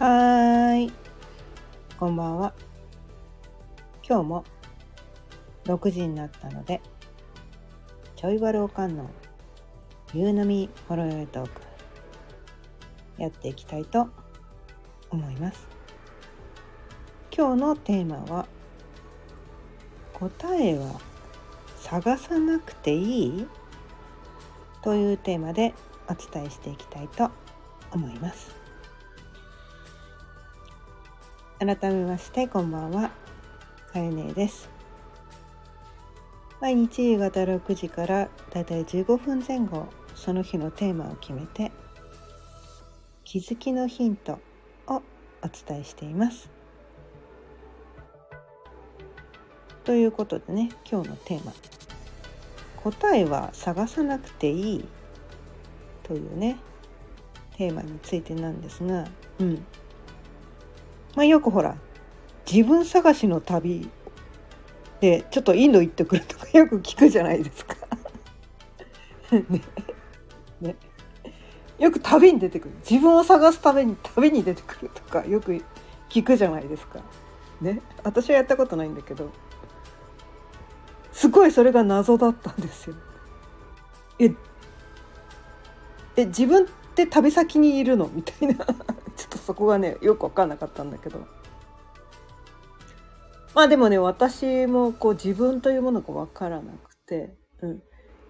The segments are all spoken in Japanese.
はーい。こんばんは。今日も6時になったので、ちょいバルおかんの夕飲みほろよいトーク、やっていきたいと思います。今日のテーマは、答えは探さなくていい？というテーマでお伝えしていきたいと思います。改めましてこんばんは。かよねです。毎日夕方6時からだいたい15分前後その日のテーマを決めて気づきのヒントをお伝えしています。ということでね今日のテーマ。答えは探さなくていいというねテーマについてなんですがうん。まあ、よくほら自分探しの旅でちょっとインド行ってくるとかよく聞くじゃないですか。ね。ね、よく旅に出てくる。自分を探すために旅に出てくるとかよく聞くじゃないですか。ね。私はやったことないんだけど。すごいそれが謎だったんですよ。ええ自分って旅先にいるの？みたいな。そこがねよく分かんなかったんだけど。まあでもね私もこう自分というものが分からなくて、うん、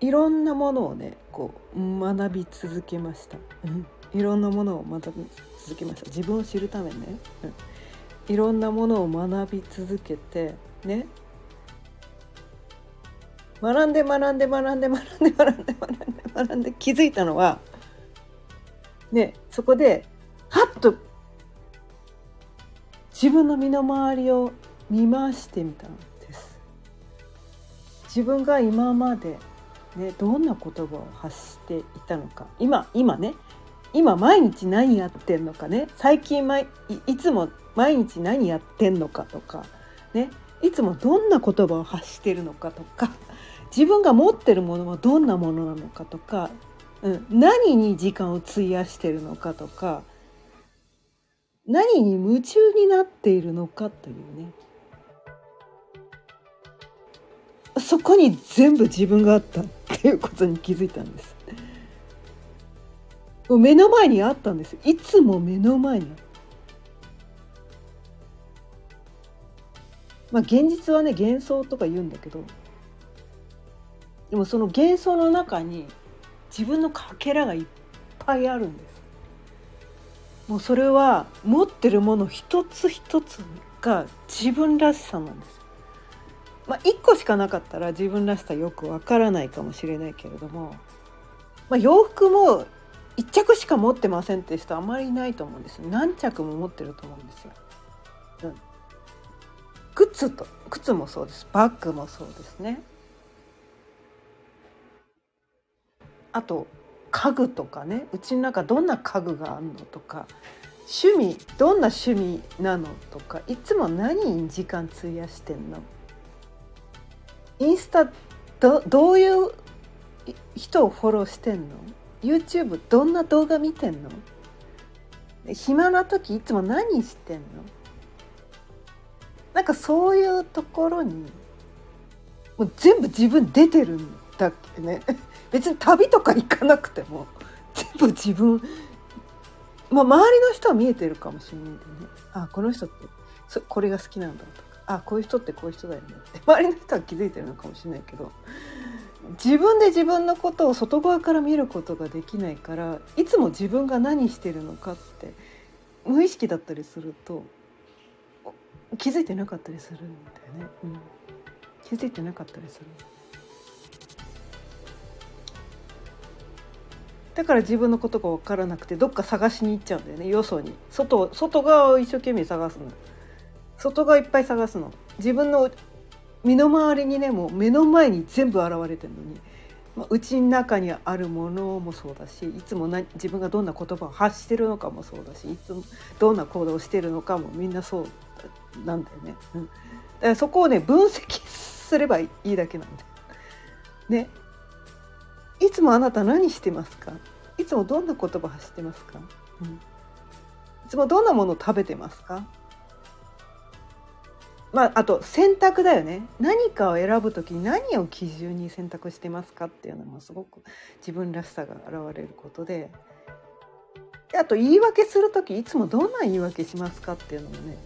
いろんなものをねこう学び続けました、うん、いろんなものを学び続けました。自分を知るためにね、うん、いろんなものを学び続けてね。学んで学んで学んで学んで学んで学んで学んで気づいたのはねそこではっと自分の身の回りを見回してみたんです。自分が今まで、ね、どんな言葉を発していたのか。今今ね今毎日何やってんのかね。最近毎いつも毎日何やってんのかとかね。いつもどんな言葉を発してるのかとか。自分が持ってるものはどんなものなのかとか、うん、何に時間を費やしてるのかとか。何に夢中になっているのかというね。そこに全部自分があったっていうことに気づいたんです。目の前にあったんです。いつも目の前にまあ現実はね幻想とか言うんだけどでもその幻想の中に自分のかけらがいっぱいあるんです。もうそれは持ってるもの一つ一つが自分らしさなんです。まあ、1個しかなかったら自分らしさよくわからないかもしれないけれども、まあ、洋服も1着しか持ってませんって人あまりいないと思うんです何着も持ってると思うんですよ。うん、靴と靴もそうですバッグもそうですね。あと家具とかねうちの中どんな家具があるのとか趣味どんな趣味なのとかいつも何に時間費やしてんの？インスタどどういう人をフォローしてんの？YouTube どんな動画見てんの？暇な時いつも何してんの？なんかそういうところにもう全部自分出てるんだっけね。別に旅とか行かなくても 全部自分まあ周りの人は見えてるかもしれないんでね。あこの人ってそこれが好きなんだとか。あこういう人ってこういう人だよねって。周りの人は気づいてるのかもしれないけど自分で自分のことを外側から見ることができないからいつも自分が何してるのかって無意識だったりすると気づいてなかったりするんだよね、うん、気づいてなかったりする。だから自分のことが分からなくてどっか探しに行っちゃうんだよね。よそに。外外側を一生懸命探すの。外側いっぱい探すの。自分の身の回りにねもう目の前に全部現れてるのに、まあ、うちの中にあるものもそうだしいつも何自分がどんな言葉を発してるのかもそうだしいつもどんな行動をしてるのかもみんなそうなんだよね。うん、だからそこをね分析すればいいだけなんだよ。ね。いつもあなた何してますか？いつもどんな言葉発してますか、うん、いつもどんなものを食べてますか？まあ、あと選択だよね。何かを選ぶ時に何を基準に選択してますかっていうのもすごく自分らしさが現れることで。であと言い訳する時いつもどんな言い訳しますかっていうのもね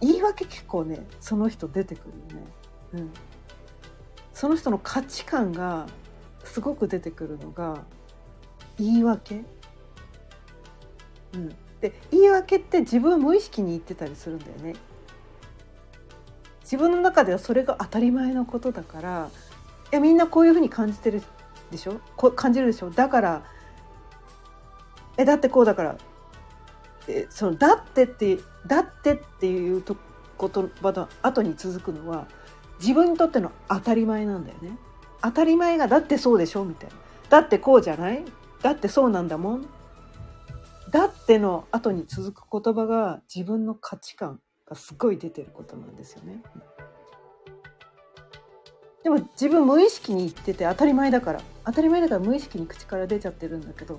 言い訳結構ねその人出てくるよね。うん、その人の価値観がすごく出てくるのが言い訳。うん、で言い訳って自分は無意識に言ってたりするんだよね。自分の中ではそれが当たり前のことだからいやみんなこういうふうに感じてるでしょ？こ感じるでしょ？だからえだってこうだからえそのだってってだってっていうと言葉の後に続くのは自分にとっての当たり前なんだよね。当たり前がだってそうでしょみたいな。だってこうじゃない？だってそうなんだもん。だっての後に続く言葉が自分の価値観がすごい出てることなんですよね。でも自分無意識に言ってて当たり前だから当たり前だから無意識に口から出ちゃってるんだけど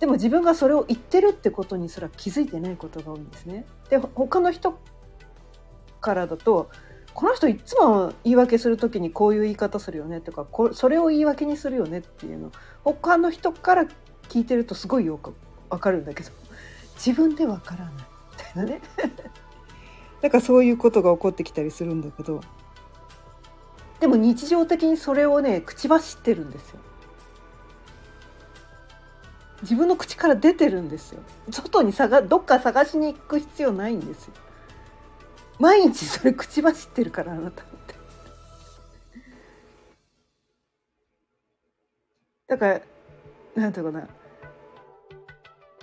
でも自分がそれを言ってるってことにすら気づいてないことが多いんですね。で他の人からだとこの人いつも言い訳する時にこういう言い方するよねとかこそれを言い訳にするよねっていうの他の人から聞いてるとすごいよく分かるんだけど自分で分からないみたいなね。だかそういうことが起こってきたりするんだけどでも日常的にそれをね口走ってるんですよ。自分の口から出てるんですよ。外に探どっか探しに行く必要ないんですよ。毎日それ口走ってるからあなたって。だからなんていうかな。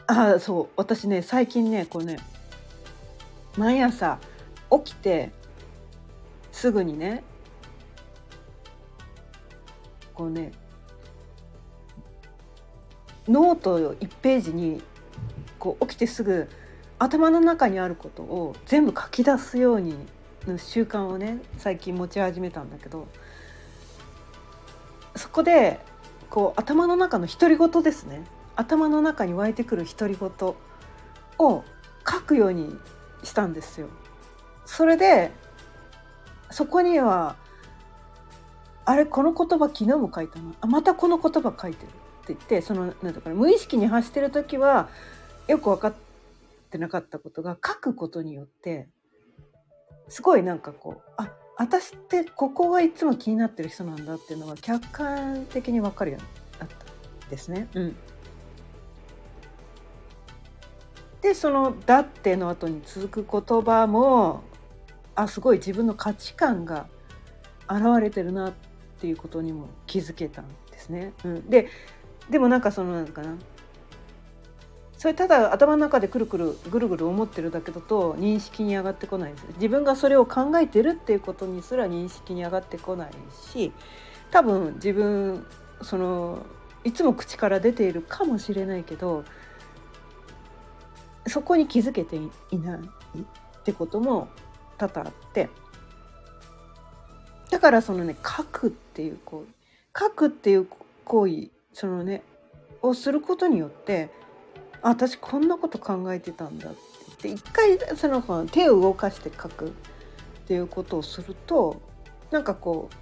ああそう。私ね最近ねこうね毎朝起きてすぐにねこうねノートを1ページにこう起きてすぐ頭の中にあることを全部書き出すようにの習慣をね最近持ち始めたんだけどそこでこう頭の中の独り言ですね頭の中に湧いてくる独り言を書くようにしたんですよ。それでそこにはあれこの言葉昨日も書いたなあまたこの言葉書いてるって言ってそのなんだか無意識に発してる時はよく分かってなかったことが書くことによってすごいなんかこうあ私ってここがいつも気になってる人なんだっていうのが客観的に分かるようになったんですね。うん、でその「だって」の後に続く言葉もあすごい自分の価値観が現れてるなっていうことにも気づけたんですね。うん、ででもなんかそのなんかなそれただ頭の中でくるくるぐるぐる思ってるだけだと認識に上がってこないです。自分がそれを考えてるっていうことにすら認識に上がってこないし多分自分そのいつも口から出ているかもしれないけどそこに気づけていないってことも多々あって。だからそのね書くっていう行為書くっていう行為そのねをすることによってあ私こんなこと考えてたんだって。言って一回その手を動かして書くっていうことをするとなんかこう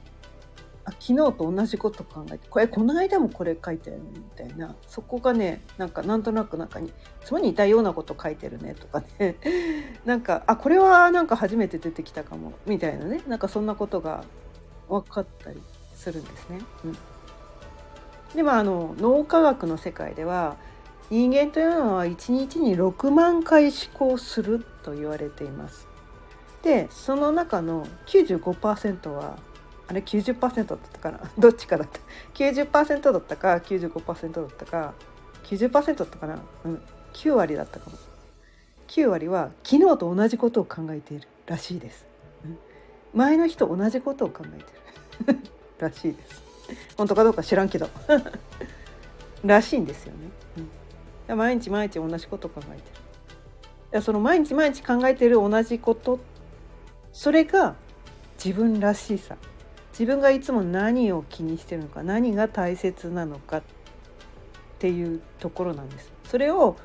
あ昨日と同じこと考えてこれこの間もこれ書いてるねみたいな。そこがねなんかなんとなく中につまり似たようなこと書いてるねとかね。なんかあこれはなんか初めて出てきたかもみたいなね。なんかそんなことが分かったりするんですね。うん。でもあの脳科学の世界では人間というのは1日に6万回思考すると言われています。でその中の95%はあれ90%だったかな？どっちかだった？90%だったか95%だったか90%だったかな、うん、9割だったかも。9割は昨日と同じことを考えているらしいです、うん、前の日と同じことを考えてる。らしいです。本当かどうか知らんけど。らしいんですよね、うん、毎日毎日同じこと考えてる。いその毎日毎日考えてる同じこと。それが自分らしさ。自分がいつも何を気にしてるのか何が大切なのかっていうところなんです。それを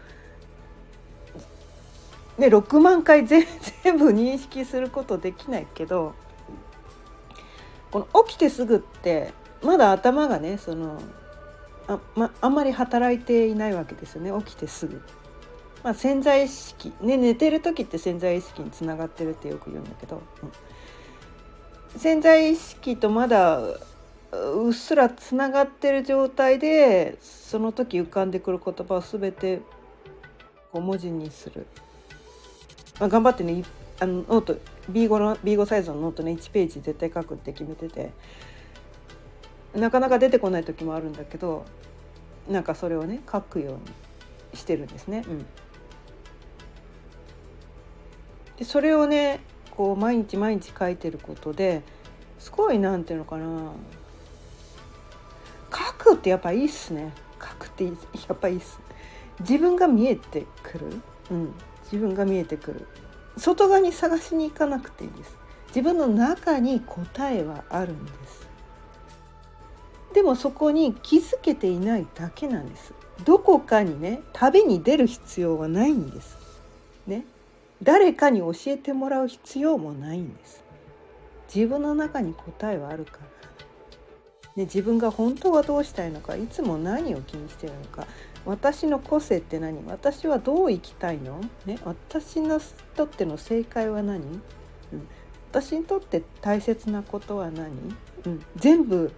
で6万回 全部認識することできないけどこの起きてすぐってまだ頭がねそのあ,、まあんまり働いていないわけですよね。起きてすぐ。まあ、潜在意識、ね、寝てる時って潜在意識につながってるってよく言うんだけど、うん、潜在意識とまだうっすらつながってる状態でその時浮かんでくる言葉を全てこう文字にする、まあ、頑張ってねあのノート B5, の B5 サイズのノートね1ページ絶対書くって決めてて。なかなか出てこない時もあるんだけどなんかそれをね書くようにしてるんですね。うん。でそれをねこう毎日毎日書いてることですごいなんていうのかな。書くってやっぱいいっすね。書くってやっぱいいっす。自分が見えてくる、うん、自分が見えてくる。外側に探しに行かなくていいです。自分の中に答えはあるんです。でもそこに気づけていないだけなんです。どこかにね旅に出る必要はないんです。ね。誰かに教えてもらう必要もないんです。自分の中に答えはあるから、ね、自分が本当はどうしたいのかいつも何を気にしてるのか。私の個性って何？私はどう生きたいの、ね、私のとっての正解は何、うん、私にとって大切なことは何、うん、全部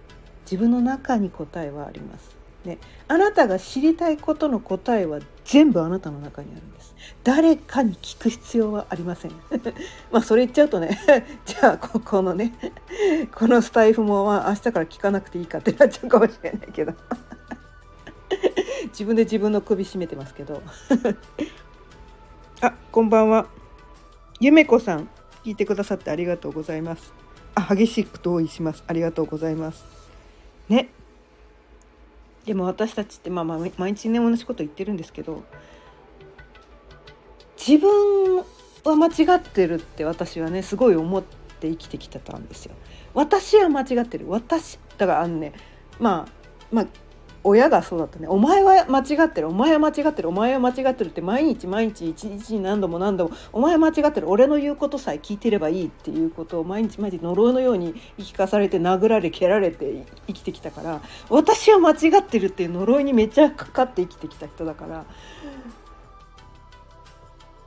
自分の中に答えはあります。ね、あなたが知りたいことの答えは全部あなたの中にあるんです。誰かに聞く必要はありません。まあそれ言っちゃうとね じゃあここのね このスタイフもまあ明日から聞かなくていいかってなっちゃうかもしれないけど。自分で自分の首絞めてますけど。あこんばんは。ゆめこさん聞いてくださってありがとうございます。あ激しく同意します。ありがとうございます。ねでも私たちってまあ毎日ね同じこと言ってるんですけど自分は間違ってるって私はねすごい思って生きてきてたんですよ。私は間違ってる私だからあのねまあまあ親がそうだったね「お前は間違ってる。お前は間違ってる。お前は間違ってる」って毎日毎日一日に何度も何度も「お前は間違ってる。俺の言うことさえ聞いてればいい」っていうことを毎日毎日呪いのように言い聞かされて殴られ蹴られて生きてきたから私は間違ってるっていう呪いにめっちゃかかって生きてきた人だから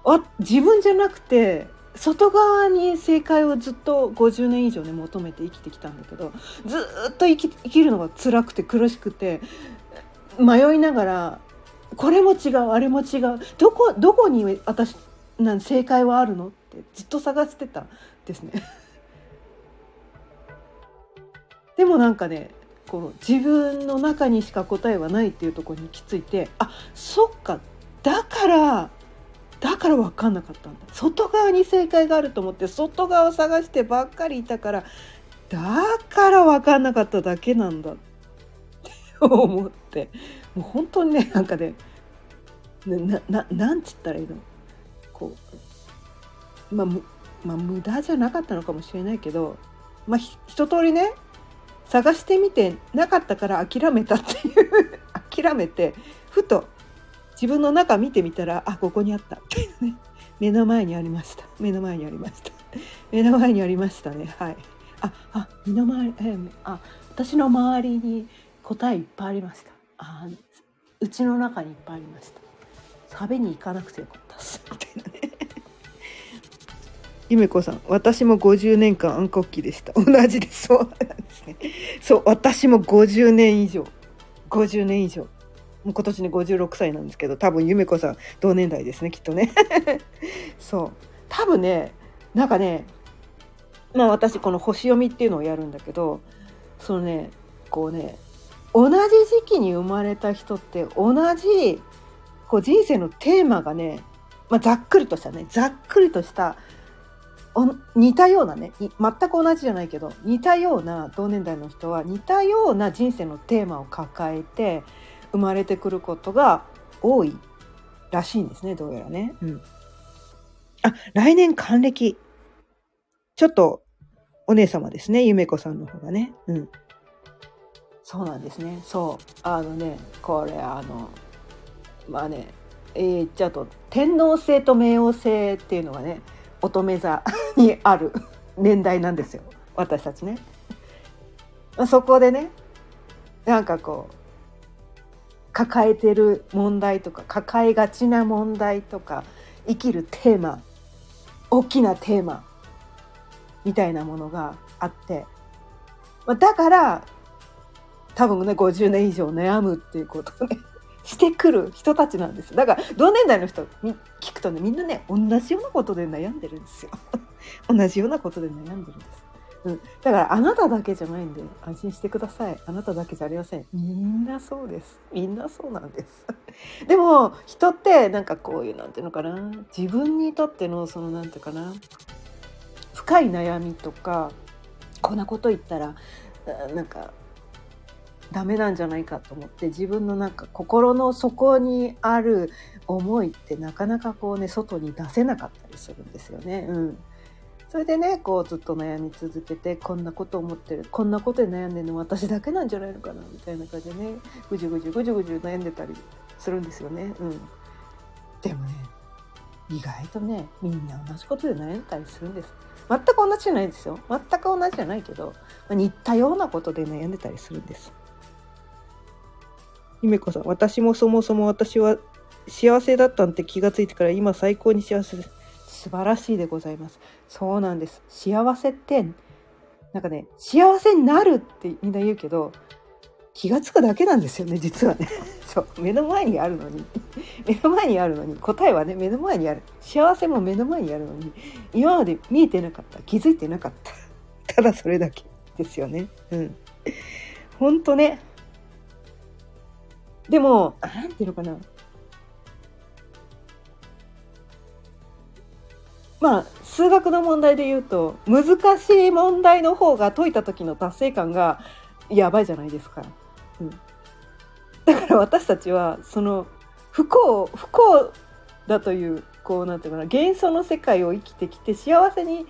あ自分じゃなくて外側に正解をずっと50年以上ね求めて生きてきたんだけどずっと生き生きるのが辛くて苦しくて迷いながらこれも違うあれも違うどこどこに私なん正解はあるのってずっと探してたですね。でもなんかねこの自分の中にしか答えはないっていうところに行き着いてあそっかだからだから分かんなかったんだ。外側に正解があると思って外側を探してばっかりいたからだから分かんなかっただけなんだって思って。もう本当にねなんかねなななんつったらいいの？こうまあ、まあ、無駄じゃなかったのかもしれないけどまあ一通りね探してみてなかったから諦めたっていう諦めてふと自分の中見てみたらあここにあった。ね 目の前にありました。目の前にありました。目の前にありましたね。はい。ああ身の回りえあ私の周りに答えいっぱいありました。あうちの中にいっぱいありました。壁に行かなくてよかったっす。みたいなね。ゆめこさん私も50年間暗黒期でした。同じです。そうなんですね。そう私も50年以上。50年以上。もう今年ね56歳なんですけど多分由美子さん同年代ですねきっとね。そう。多分ねなんかねまあ私この星読みっていうのをやるんだけどそのねこうね同じ時期に生まれた人って同じこう人生のテーマがね、まあ、ざっくりとしたねざっくりとした似たようなね全く同じじゃないけど似たような同年代の人は似たような人生のテーマを抱えて生まれてくることが多いらしいんですね、どうやらね。うん。あ、来年還暦。ちょっと、お姉様ですね、ゆめこさんの方がね。うん。そうなんですね。そう。あのね、これ、あの、まあね、えー、ちゃうと天皇制と冥王制っていうのがね乙女座にある 年代なんですよ私たちね。そこでねなんかこう抱えてる問題とか抱えがちな問題とか生きるテーマ大きなテーマみたいなものがあってだから多分ね50年以上悩むっていうことをねしてくる人たちなんですだから同年代の人聞くとねみんなね同じようなことで悩んでるんですよ。同じようなことで悩んでるんです、うん、だからあなただけじゃないんで安心してください。あなただけじゃありません。みんなそうです。みんなそうなんです。でも人ってなんかこういうなんていうのかな。自分にとってのそのなんていうかな。深い悩みとかこんなこと言ったらなんかダメなんじゃないかと思って自分のなんか心の底にある思いってなかなかこうね外に出せなかったりするんですよね。うん、それでねこうずっと悩み続けてこんなこと思ってるこんなことで悩んでるの私だけなんじゃないのかなみたいな感じでねぐじゅぐじゅぐじゅぐじゅ悩んでたりするんですよね。うん、でもね意外とねみんな同じことで悩んだりするんです。全く同じじゃないですよ全く同じじゃないけどま似たようなことで悩んでたりするんです。ゆめこさん、私もそもそも私は幸せだったんって気がついてから今最高に幸せです。素晴らしいでございます。そうなんです。幸せって、なんかね、幸せになるってみんな言うけど、気が付くだけなんですよね、実はね。そう、目の前にあるのに、目の前にあるのに、答えはね、目の前にある。幸せも目の前にあるのに、今まで見えてなかった、気づいてなかった。ただそれだけですよね。うん。ほんとね、でも、なんていうのかな。まあ、数学の問題で言うと、難しい問題の方が解いた時の達成感がやばいじゃないですか。うん、だから私たちは、その、不幸、不幸だという、こう、なんていうかな、幻想の世界を生きてきて幸せに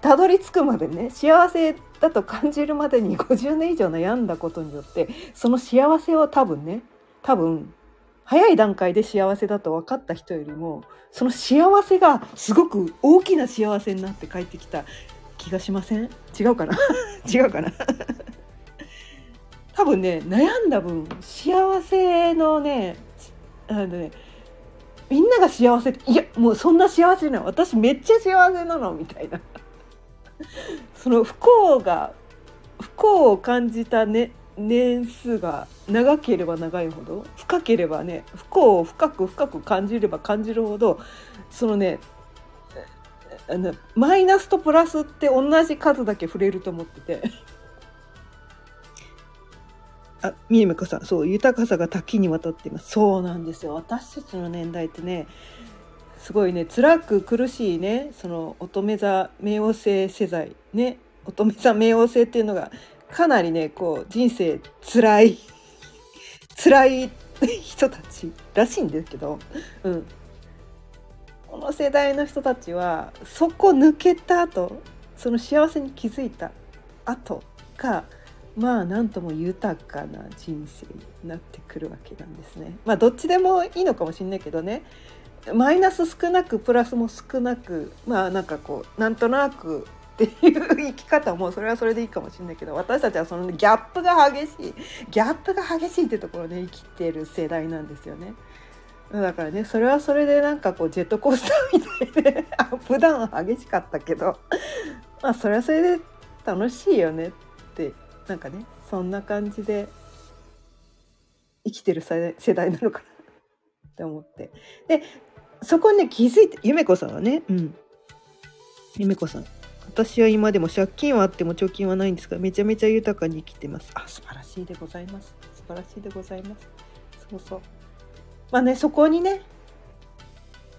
たどり着くまでね幸せだと感じるまでに50年以上悩んだことによってその幸せを多分ね多分早い段階で幸せだと分かった人よりもその幸せがすごく大きな幸せになって帰ってきた気がしません？違うかな？違うかな？多分ね悩んだ分幸せのねあのねみんなが幸せいやもうそんな幸せなの私めっちゃ幸せなのみたいな。その不幸が不幸を感じた、ね、年数が長ければ長いほど深ければね不幸を深く深く感じれば感じるほどそのねあのマイナスとプラスって同じ数だけ触れると思ってて。あ、みえめこさん、そう、豊かさが多岐にわたっています。そうなんですよ。私たちの年代ってね、すごいね辛く苦しいねその乙女座冥王星世代ね乙女座冥王星っていうのがかなりねこう人生辛い 辛い人たちらしいんですけど、うん、この世代の人たちはそこ抜けた後その幸せに気づいた後がまあ何とも豊かな人生になってくるわけなんですね。まあどっちでもいいのかもしれないけどねマイナス少なくプラスも少なくまあなんかこうなんとなくっていう生き方もそれはそれでいいかもしれないけど私たちはそのギャップが激しいギャップが激しいってところで生きてる世代なんですよね。だからねそれはそれでなんかこうジェットコースターみたいでアップダウン激しかったけどまあそれはそれで楽しいよねってなんかねそんな感じで生きてる世代なのかなって思って。でそこにね気づいてゆめこさんはねうん。ゆめこさん。私は今でも借金はあっても貯金はないんですがめちゃめちゃ豊かに生きてます。あ素晴らしいでございます。素晴らしいでございます。そうそう。まあねそこにね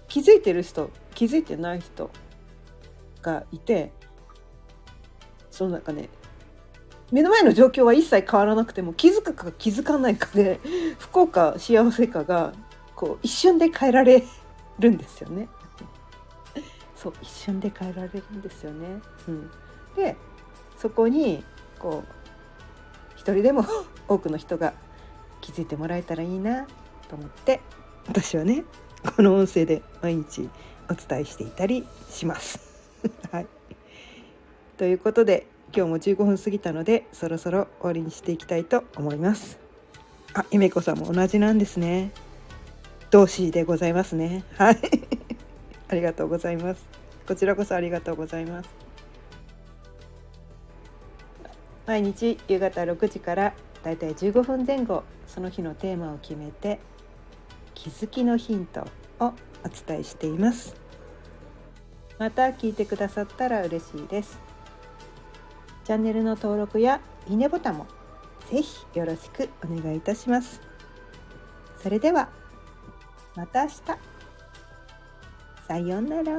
気づいてる人気づいてない人がいてその中ね目の前の状況は一切変わらなくても気づくか気づかないかで 不幸か幸せかがこう一瞬で変えられるんですよね。そう一瞬で変えられるんですよね。うん、でそこにこう一人でも 多くの人が気づいてもらえたらいいなと思って私はねこの音声で毎日お伝えしていたりします。はい、ということで今日も15分過ぎたのでそろそろ終わりにしていきたいと思います。あ、ゆめこさんも同じなんですね。同志でございますね。はい。ありがとうございます。こちらこそありがとうございます。毎日夕方6時からだいたい15分前後その日のテーマを決めて気づきのヒントをお伝えしていますまた聞いてくださったら嬉しいですチャンネルの登録やいいねボタンもぜひよろしくお願いいたしますそれではまた明日さようなら。